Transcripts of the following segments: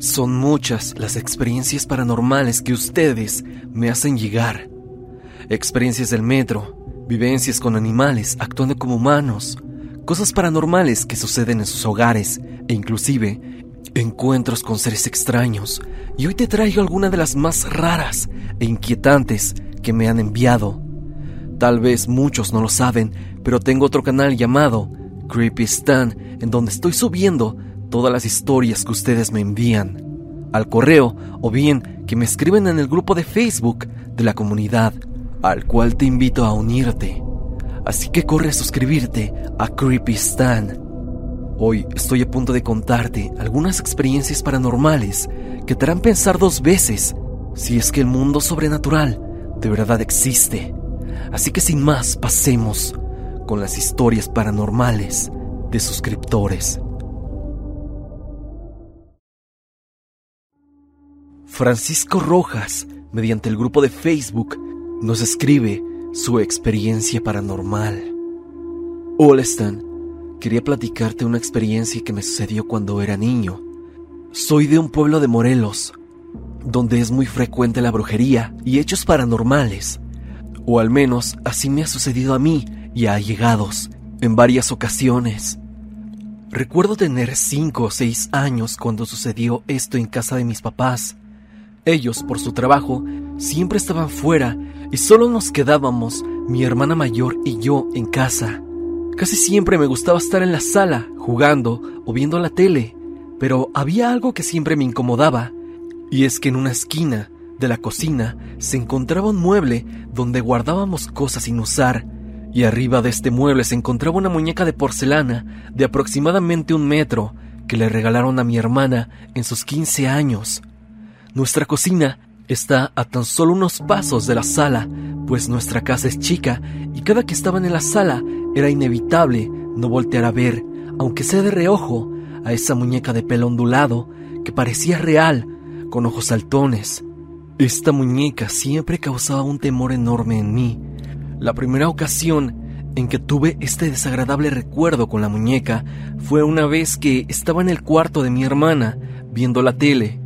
Son muchas las experiencias paranormales que ustedes me hacen llegar. Experiencias del metro, vivencias con animales actuando como humanos, cosas paranormales que suceden en sus hogares e inclusive encuentros con seres extraños. Y hoy te traigo alguna de las más raras e inquietantes que me han enviado. Tal vez muchos no lo saben, pero tengo otro canal llamado Creepy Stan en donde estoy subiendo todas las historias que ustedes me envían al correo o bien que me escriben en el grupo de Facebook de la comunidad, al cual te invito a unirte. Así que corre a suscribirte a Creepy Stan. Hoy estoy a punto de contarte algunas experiencias paranormales que te harán pensar dos veces si es que el mundo sobrenatural de verdad existe. Así que sin más, pasemos con las historias paranormales de suscriptores. Francisco Rojas, mediante el grupo de Facebook, nos escribe su experiencia paranormal. Hola Stan, quería platicarte una experiencia que me sucedió cuando era niño. Soy de un pueblo de Morelos, donde es muy frecuente la brujería y hechos paranormales. O al menos así me ha sucedido a mí y a allegados en varias ocasiones. Recuerdo tener cinco o seis años cuando sucedió esto en casa de mis papás. Ellos, por su trabajo, siempre estaban fuera y solo nos quedábamos mi hermana mayor y yo en casa. Casi siempre me gustaba estar en la sala, jugando o viendo la tele, pero había algo que siempre me incomodaba, y es que en una esquina de la cocina se encontraba un mueble donde guardábamos cosas sin usar, y arriba de este mueble se encontraba una muñeca de porcelana de aproximadamente un metro que le regalaron a mi hermana en sus 15 años. Nuestra cocina está a tan solo unos pasos de la sala, pues nuestra casa es chica y cada que estaban en la sala era inevitable no voltear a ver, aunque sea de reojo, a esa muñeca de pelo ondulado que parecía real, con ojos saltones. Esta muñeca siempre causaba un temor enorme en mí. La primera ocasión en que tuve este desagradable recuerdo con la muñeca fue una vez que estaba en el cuarto de mi hermana viendo la tele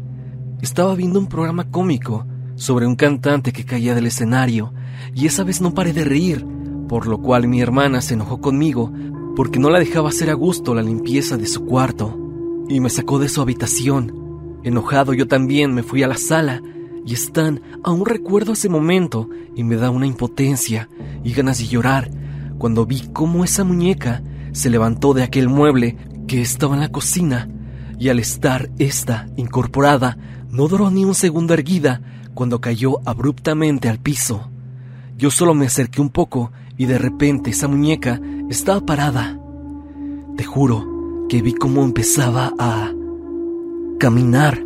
estaba viendo un programa cómico sobre un cantante que caía del escenario y esa vez no paré de reír, por lo cual mi hermana se enojó conmigo porque no la dejaba hacer a gusto la limpieza de su cuarto y me sacó de su habitación. Enojado yo también me fui a la sala y Stan aún recuerdo ese momento y me da una impotencia y ganas de llorar cuando vi cómo esa muñeca se levantó de aquel mueble que estaba en la cocina y al estar esta incorporada no duró ni un segundo erguida cuando cayó abruptamente al piso. Yo solo me acerqué un poco y de repente esa muñeca estaba parada. Te juro que vi cómo empezaba a caminar.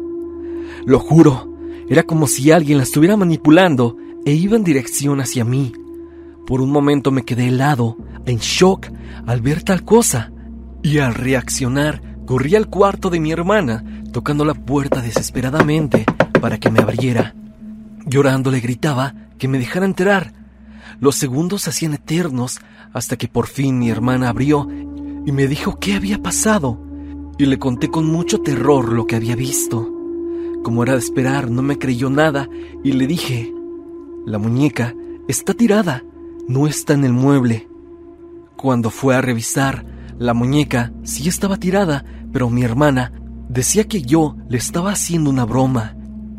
Lo juro, era como si alguien la estuviera manipulando e iba en dirección hacia mí. Por un momento me quedé helado, en shock, al ver tal cosa, y al reaccionar corrí al cuarto de mi hermana tocando la puerta desesperadamente para que me abriera. Llorando le gritaba que me dejara entrar. Los segundos se hacían eternos hasta que por fin mi hermana abrió y me dijo qué había pasado. Y le conté con mucho terror lo que había visto. Como era de esperar, no me creyó nada y le dije, la muñeca está tirada, no está en el mueble. Cuando fue a revisar, la muñeca sí estaba tirada, pero mi hermana Decía que yo le estaba haciendo una broma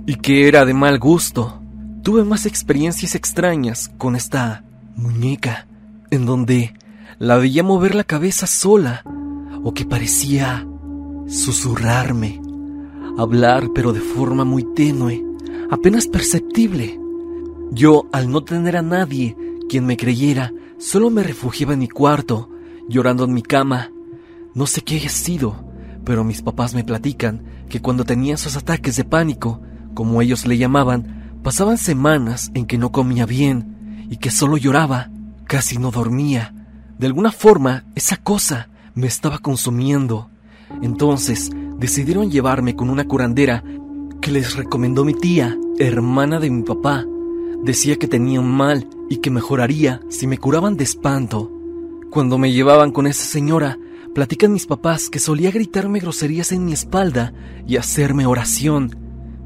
y que era de mal gusto. Tuve más experiencias extrañas con esta muñeca, en donde la veía mover la cabeza sola o que parecía susurrarme, hablar pero de forma muy tenue, apenas perceptible. Yo, al no tener a nadie quien me creyera, solo me refugiaba en mi cuarto, llorando en mi cama. No sé qué haya sido, pero mis papás me platican que cuando tenía esos ataques de pánico, como ellos le llamaban, pasaban semanas en que no comía bien y que solo lloraba, casi no dormía. De alguna forma, esa cosa me estaba consumiendo. Entonces, decidieron llevarme con una curandera que les recomendó mi tía, hermana de mi papá. Decía que tenía un mal y que mejoraría si me curaban de espanto. Cuando me llevaban con esa señora, platican mis papás que solía gritarme groserías en mi espalda y hacerme oración.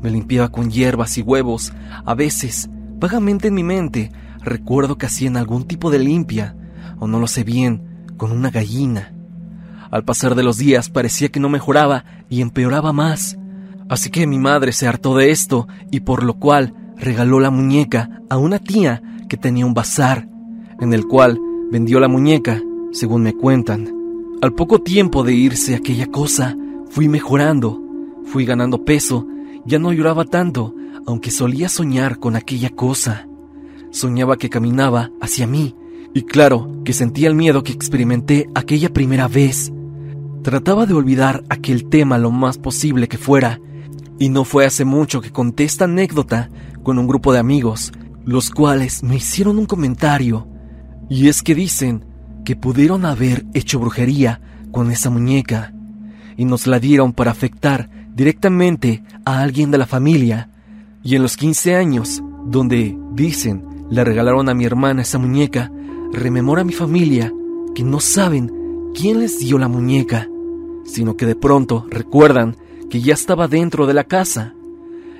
Me limpiaba con hierbas y huevos. A veces, vagamente en mi mente, recuerdo que hacían algún tipo de limpia, o no lo sé bien, con una gallina. Al pasar de los días parecía que no mejoraba y empeoraba más. Así que mi madre se hartó de esto y por lo cual regaló la muñeca a una tía que tenía un bazar, en el cual vendió la muñeca, según me cuentan. Al poco tiempo de irse aquella cosa, fui mejorando, fui ganando peso, ya no lloraba tanto, aunque solía soñar con aquella cosa. Soñaba que caminaba hacia mí, y claro que sentía el miedo que experimenté aquella primera vez. Trataba de olvidar aquel tema lo más posible que fuera, y no fue hace mucho que conté esta anécdota con un grupo de amigos, los cuales me hicieron un comentario, y es que dicen que pudieron haber hecho brujería con esa muñeca, y nos la dieron para afectar directamente a alguien de la familia, y en los 15 años, donde, dicen, le regalaron a mi hermana esa muñeca, rememora a mi familia que no saben quién les dio la muñeca, sino que de pronto recuerdan que ya estaba dentro de la casa,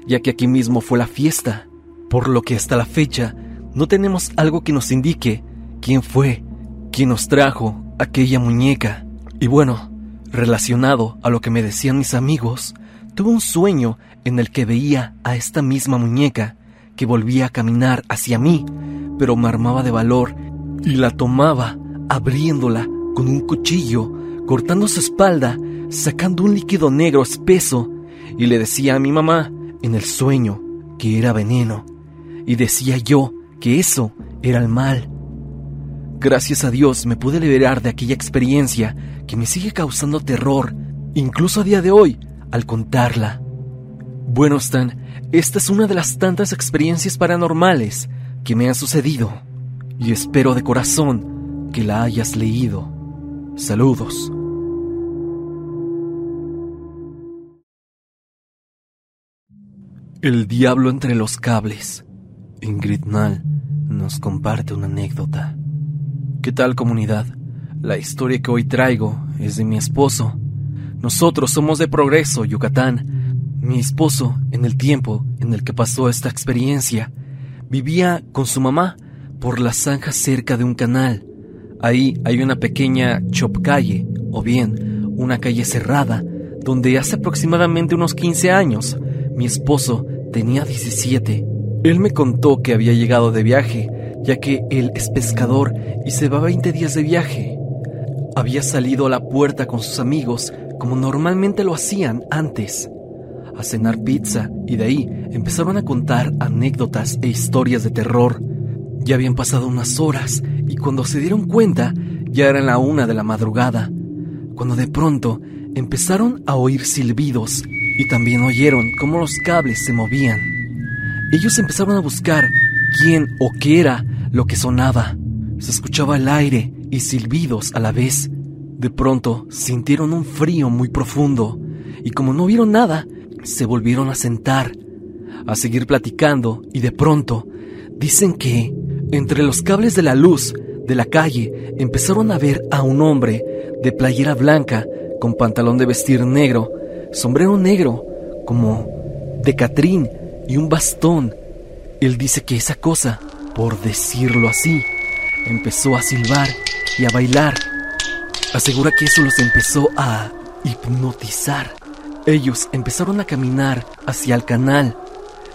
ya que aquí mismo fue la fiesta, por lo que hasta la fecha no tenemos algo que nos indique quién fue, quién nos trajo aquella muñeca. Y bueno, relacionado a lo que me decían mis amigos, tuve un sueño en el que veía a esta misma muñeca que volvía a caminar hacia mí, pero me armaba de valor y la tomaba abriéndola con un cuchillo, cortando su espalda sacando un líquido negro espeso, y le decía a mi mamá, en el sueño, que era veneno, y decía yo que eso era el mal. Gracias a Dios me pude liberar de aquella experiencia que me sigue causando terror, incluso a día de hoy, al contarla. Bueno, Stan, esta es una de las tantas experiencias paranormales que me han sucedido, y espero de corazón que la hayas leído. Saludos. El diablo entre los cables. Ingrid Nall nos comparte una anécdota. ¿Qué tal comunidad? La historia que hoy traigo es de mi esposo. Nosotros somos de Progreso, Yucatán. Mi esposo, en el tiempo en el que pasó esta experiencia, vivía con su mamá por la zanja cerca de un canal. Ahí hay una pequeña chop calle, o bien una calle cerrada, donde hace aproximadamente unos 15 años mi esposo tenía 17. Él me contó que había llegado de viaje, ya que él es pescador y se va 20 días de viaje. Había salido a la puerta con sus amigos como normalmente lo hacían antes, a cenar pizza y de ahí empezaron a contar anécdotas e historias de terror. Ya habían pasado unas horas y cuando se dieron cuenta ya era la una de la madrugada, cuando de pronto empezaron a oír silbidos y también oyeron cómo los cables se movían. Ellos empezaron a buscar quién o qué era lo que sonaba. Se escuchaba el aire y silbidos a la vez. De pronto sintieron un frío muy profundo y como no vieron nada, se volvieron a sentar, a seguir platicando y de pronto dicen que entre los cables de la luz de la calle empezaron a ver a un hombre de playera blanca con pantalón de vestir negro sombrero negro, como de Catrín y un bastón. Él dice que esa cosa, por decirlo así, empezó a silbar y a bailar. Asegura que eso los empezó a hipnotizar. Ellos empezaron a caminar hacia el canal.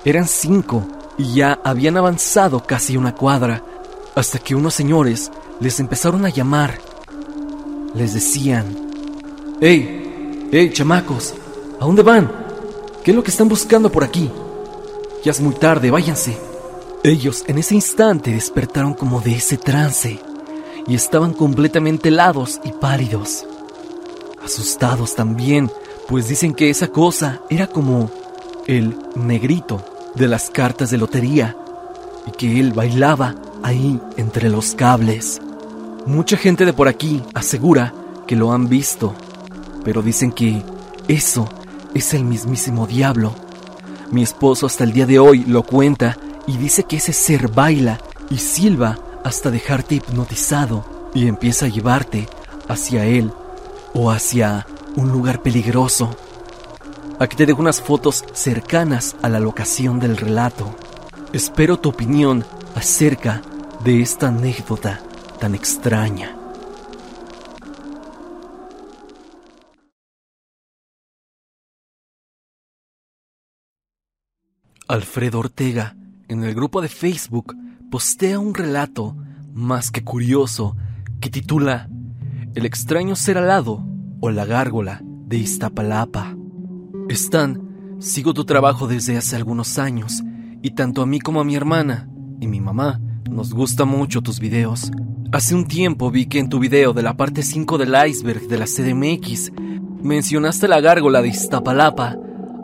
Eran cinco y ya habían avanzado casi una cuadra, hasta que unos señores les empezaron a llamar. Les decían, ¡Hey! ¡Hey, chamacos! ¿A dónde van? ¿Qué es lo que están buscando por aquí? Ya es muy tarde, váyanse. Ellos en ese instante despertaron como de ese trance y estaban completamente helados y pálidos. Asustados también, pues dicen que esa cosa era como el negrito de las cartas de lotería y que él bailaba ahí entre los cables. Mucha gente de por aquí asegura que lo han visto, pero dicen que eso es el mismísimo diablo. Mi esposo hasta el día de hoy lo cuenta y dice que ese ser baila y silba hasta dejarte hipnotizado y empieza a llevarte hacia él o hacia un lugar peligroso. Aquí te dejo unas fotos cercanas a la locación del relato. Espero tu opinión acerca de esta anécdota tan extraña. Alfredo Ortega, en el grupo de Facebook, postea un relato más que curioso que titula El extraño ser alado o la gárgola de Iztapalapa. Stan, sigo tu trabajo desde hace algunos años y tanto a mí como a mi hermana y mi mamá nos gustan mucho tus videos. Hace un tiempo vi que en tu video de la parte 5 del iceberg de la CDMX mencionaste la gárgola de Iztapalapa,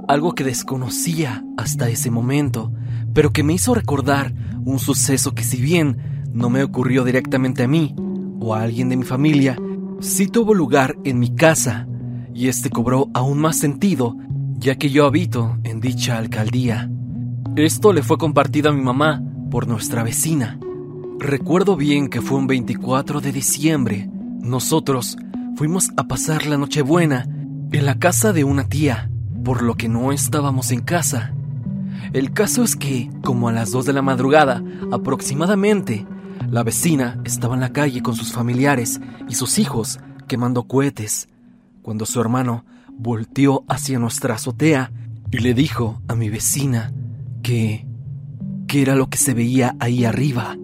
algo que desconocía hasta ese momento, pero que me hizo recordar un suceso que si bien no me ocurrió directamente a mí o a alguien de mi familia, sí tuvo lugar en mi casa y este cobró aún más sentido ya que yo habito en dicha alcaldía. Esto le fue compartido a mi mamá por nuestra vecina. Recuerdo bien que fue un 24 de diciembre. Nosotros fuimos a pasar la Nochebuena en la casa de una tía, por lo que no estábamos en casa. El caso es que, como a las 2 de la madrugada aproximadamente, la vecina estaba en la calle con sus familiares y sus hijos quemando cohetes, cuando su hermano volteó hacia nuestra azotea y le dijo a mi vecina que... que era lo que se veía ahí arriba.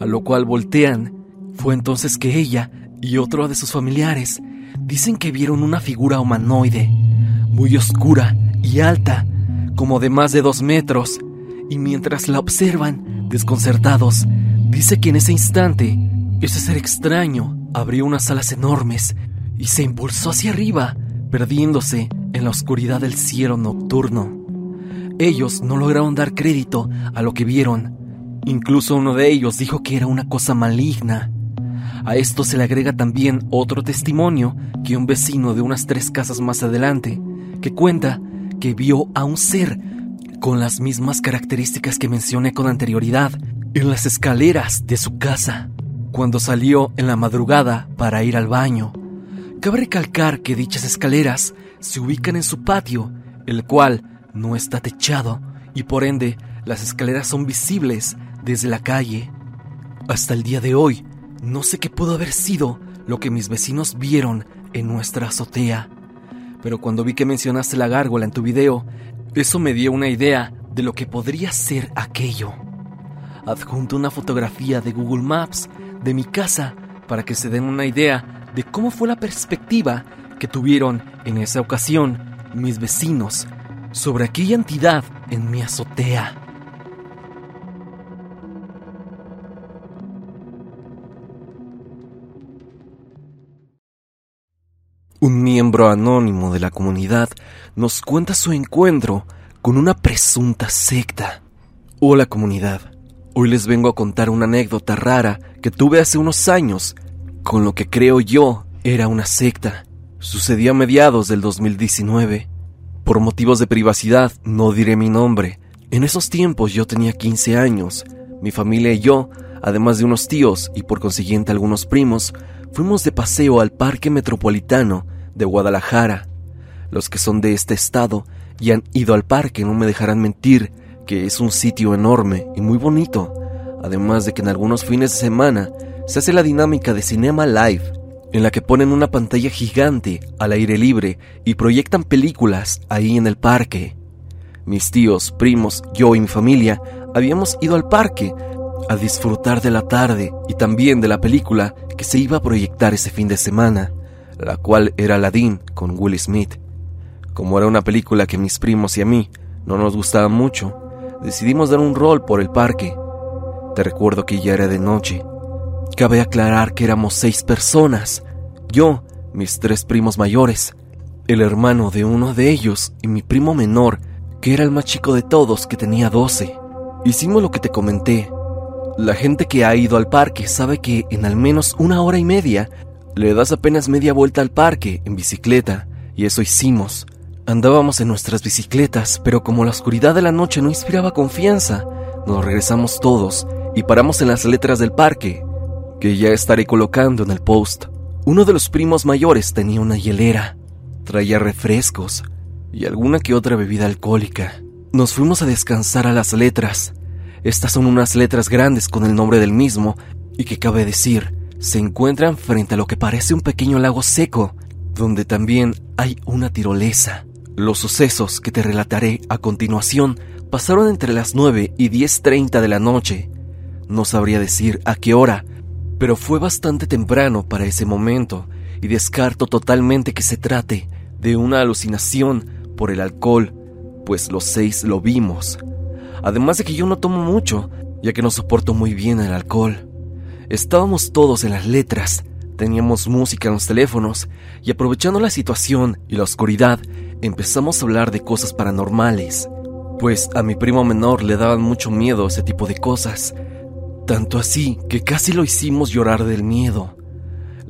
A lo cual voltean. Fue entonces que ella y otro de sus familiares dicen que vieron una figura humanoide, muy oscura y alta, como de más de dos metros, y mientras la observan, desconcertados, dice que en ese instante, ese ser extraño abrió unas alas enormes y se impulsó hacia arriba, perdiéndose en la oscuridad del cielo nocturno. Ellos no lograron dar crédito a lo que vieron. Incluso uno de ellos dijo que era una cosa maligna. A esto se le agrega también otro testimonio que un vecino de unas tres casas más adelante, que cuenta que vio a un ser con las mismas características que mencioné con anterioridad en las escaleras de su casa, cuando salió en la madrugada para ir al baño. Cabe recalcar que dichas escaleras se ubican en su patio, el cual no está techado y por ende las escaleras son visibles desde la calle. Hasta el día de hoy, no sé qué pudo haber sido lo que mis vecinos vieron en nuestra azotea, pero cuando vi que mencionaste la gárgola en tu video, eso me dio una idea de lo que podría ser aquello. Adjunto una fotografía de Google Maps de mi casa para que se den una idea de cómo fue la perspectiva que tuvieron en esa ocasión mis vecinos sobre aquella entidad en mi azotea. Un miembro anónimo de la comunidad nos cuenta su encuentro con una presunta secta. Hola comunidad, hoy les vengo a contar una anécdota rara que tuve hace unos años con lo que creo yo era una secta. Sucedió a mediados del 2019. Por motivos de privacidad no diré mi nombre. En esos tiempos yo tenía 15 años. Mi familia y yo, además de unos tíos y por consiguiente algunos primos, fuimos de paseo al Parque Metropolitano de Guadalajara. Los que son de este estado y han ido al parque no me dejarán mentir que es un sitio enorme y muy bonito, además de que en algunos fines de semana se hace la dinámica de Cinema Live, en la que ponen una pantalla gigante al aire libre y proyectan películas ahí en el parque. Mis tíos, primos, yo y mi familia habíamos ido al parque a disfrutar de la tarde y también de la película que se iba a proyectar ese fin de semana, la cual era Aladdin con Will Smith. Como era una película que mis primos y a mí no nos gustaba mucho, decidimos dar un rol por el parque. Te recuerdo que ya era de noche Cabe aclarar que éramos seis personas. Yo, mis tres primos mayores, el hermano de uno de ellos y mi primo menor, que era el más chico de todos, que tenía doce. Hicimos lo que te comenté. La gente que ha ido al parque sabe que en al menos una hora y media le das apenas media vuelta al parque en bicicleta, y eso hicimos. Andábamos en nuestras bicicletas, pero como la oscuridad de la noche no inspiraba confianza, nos regresamos todos y paramos en las letras del parque, que ya estaré colocando en el post. Uno de los primos mayores tenía una hielera, traía refrescos y alguna que otra bebida alcohólica. Nos fuimos a descansar a las letras. Estas son unas letras grandes con el nombre del mismo y que cabe decir, se encuentran frente a lo que parece un pequeño lago seco, donde también hay una tirolesa. Los sucesos que te relataré a continuación pasaron entre las 9 y 10.30 de la noche. No sabría decir a qué hora, pero fue bastante temprano para ese momento y descarto totalmente que se trate de una alucinación por el alcohol, pues los seis lo vimos. Además de que yo no tomo mucho, ya que no soporto muy bien el alcohol. Estábamos todos en las letras, teníamos música en los teléfonos y aprovechando la situación y la oscuridad, empezamos a hablar de cosas paranormales, pues a mi primo menor le daban mucho miedo ese tipo de cosas, tanto así que casi lo hicimos llorar del miedo.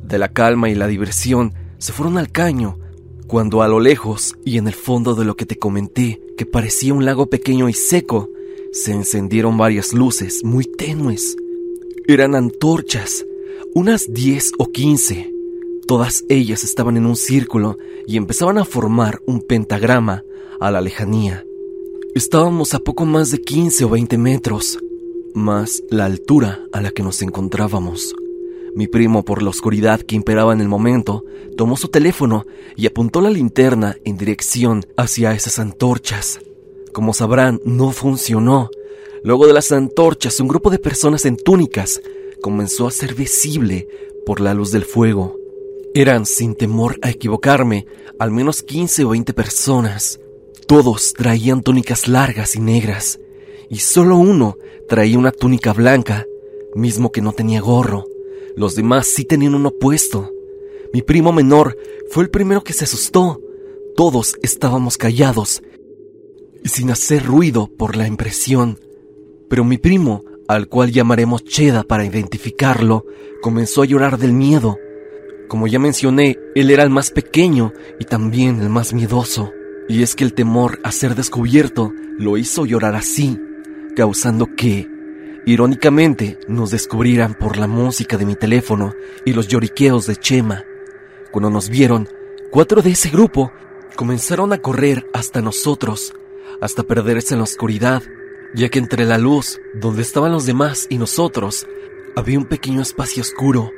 De la calma y la diversión se fueron al caño, cuando a lo lejos y en el fondo de lo que te comenté, que parecía un lago pequeño y seco, se encendieron varias luces muy tenues. Eran antorchas, unas 10 o 15. Todas ellas estaban en un círculo y empezaban a formar un pentagrama a la lejanía. Estábamos a poco más de 15 o 20 metros, más la altura a la que nos encontrábamos. Mi primo, por la oscuridad que imperaba en el momento, tomó su teléfono y apuntó la linterna en dirección hacia esas antorchas. Como sabrán, no funcionó, Luego de las antorchas, un grupo de personas en túnicas comenzó a ser visible por la luz del fuego. Eran, sin temor a equivocarme, al menos 15 o 20 personas. Todos traían túnicas largas y negras, y solo uno traía una túnica blanca, mismo que no tenía gorro. Los demás sí tenían uno puesto. Mi primo menor fue el primero que se asustó. Todos estábamos callados y sin hacer ruido por la impresión pero mi primo, al cual llamaremos Cheda para identificarlo, comenzó a llorar del miedo. Como ya mencioné, él era el más pequeño y también el más miedoso. Y es que el temor a ser descubierto lo hizo llorar así, causando que, irónicamente, nos descubrieran por la música de mi teléfono y los lloriqueos de Chema. Cuando nos vieron, cuatro de ese grupo comenzaron a correr hasta nosotros, hasta perderse en la oscuridad ya que entre la luz, donde estaban los demás y nosotros, había un pequeño espacio oscuro.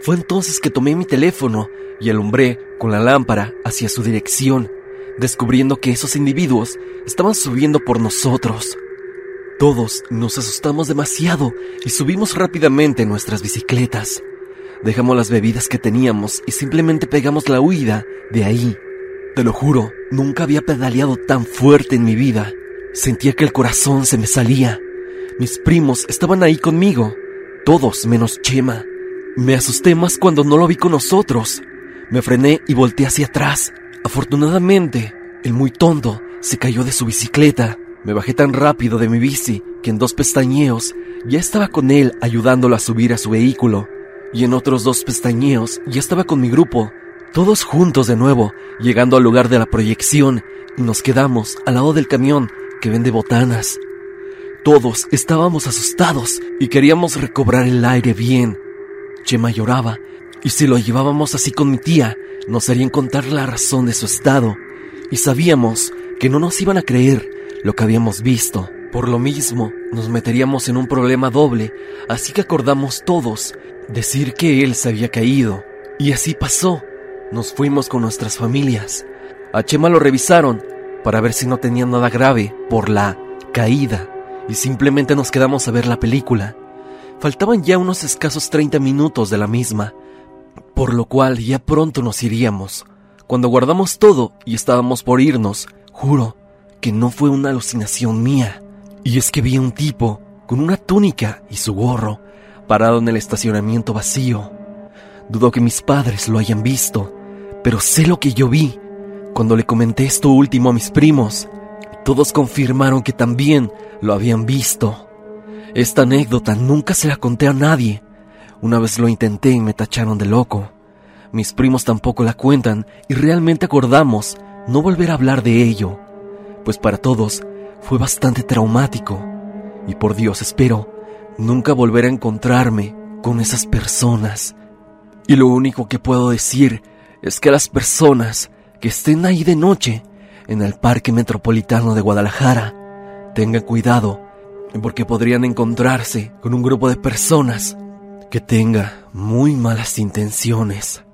Fue entonces que tomé mi teléfono y alumbré con la lámpara hacia su dirección, descubriendo que esos individuos estaban subiendo por nosotros. Todos nos asustamos demasiado y subimos rápidamente nuestras bicicletas. Dejamos las bebidas que teníamos y simplemente pegamos la huida de ahí. Te lo juro, nunca había pedaleado tan fuerte en mi vida. Sentía que el corazón se me salía. Mis primos estaban ahí conmigo, todos menos Chema. Me asusté más cuando no lo vi con nosotros. Me frené y volteé hacia atrás. Afortunadamente, el muy tonto se cayó de su bicicleta. Me bajé tan rápido de mi bici que en dos pestañeos ya estaba con él ayudándolo a subir a su vehículo. Y en otros dos pestañeos ya estaba con mi grupo, todos juntos de nuevo, llegando al lugar de la proyección y nos quedamos al lado del camión que vende botanas. Todos estábamos asustados y queríamos recobrar el aire bien. Chema lloraba, y si lo llevábamos así con mi tía, nos harían contar la razón de su estado, y sabíamos que no nos iban a creer lo que habíamos visto. Por lo mismo, nos meteríamos en un problema doble, así que acordamos todos decir que él se había caído. Y así pasó. Nos fuimos con nuestras familias. A Chema lo revisaron para ver si no tenía nada grave por la caída y simplemente nos quedamos a ver la película. Faltaban ya unos escasos 30 minutos de la misma, por lo cual ya pronto nos iríamos. Cuando guardamos todo y estábamos por irnos, juro que no fue una alucinación mía. Y es que vi a un tipo con una túnica y su gorro parado en el estacionamiento vacío. Dudo que mis padres lo hayan visto, pero sé lo que yo vi cuando le comenté esto último a mis primos, todos confirmaron que también lo habían visto. Esta anécdota nunca se la conté a nadie. Una vez lo intenté y me tacharon de loco. Mis primos tampoco la cuentan y realmente acordamos no volver a hablar de ello, pues para todos fue bastante traumático. Y por Dios espero nunca volver a encontrarme con esas personas. Y lo único que puedo decir es que las personas que estén ahí de noche en el Parque Metropolitano de Guadalajara tengan cuidado porque podrían encontrarse con un grupo de personas que tenga muy malas intenciones.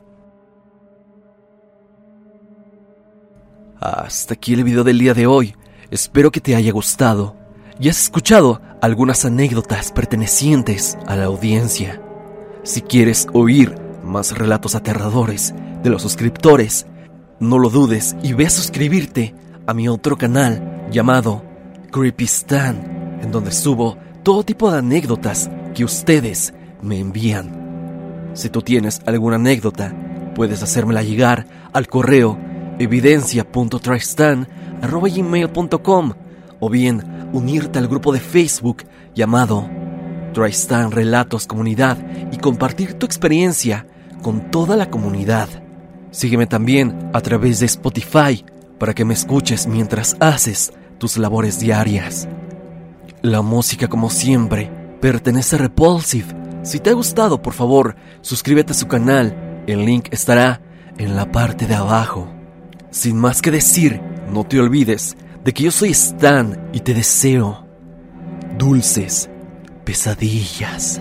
Hasta aquí el video del día de hoy. Espero que te haya gustado y has escuchado algunas anécdotas pertenecientes a la audiencia. Si quieres oír más relatos aterradores de los suscriptores, no lo dudes y ve a suscribirte a mi otro canal llamado Creepy Stan, en donde subo todo tipo de anécdotas que ustedes me envían. Si tú tienes alguna anécdota, puedes hacérmela llegar al correo evidencia.tristan.gmail.com o bien unirte al grupo de Facebook llamado Tristan Relatos Comunidad y compartir tu experiencia con toda la comunidad. Sígueme también a través de Spotify para que me escuches mientras haces tus labores diarias. La música, como siempre, pertenece a Repulsive. Si te ha gustado, por favor, suscríbete a su canal. El link estará en la parte de abajo. Sin más que decir, no te olvides de que yo soy Stan y te deseo dulces pesadillas.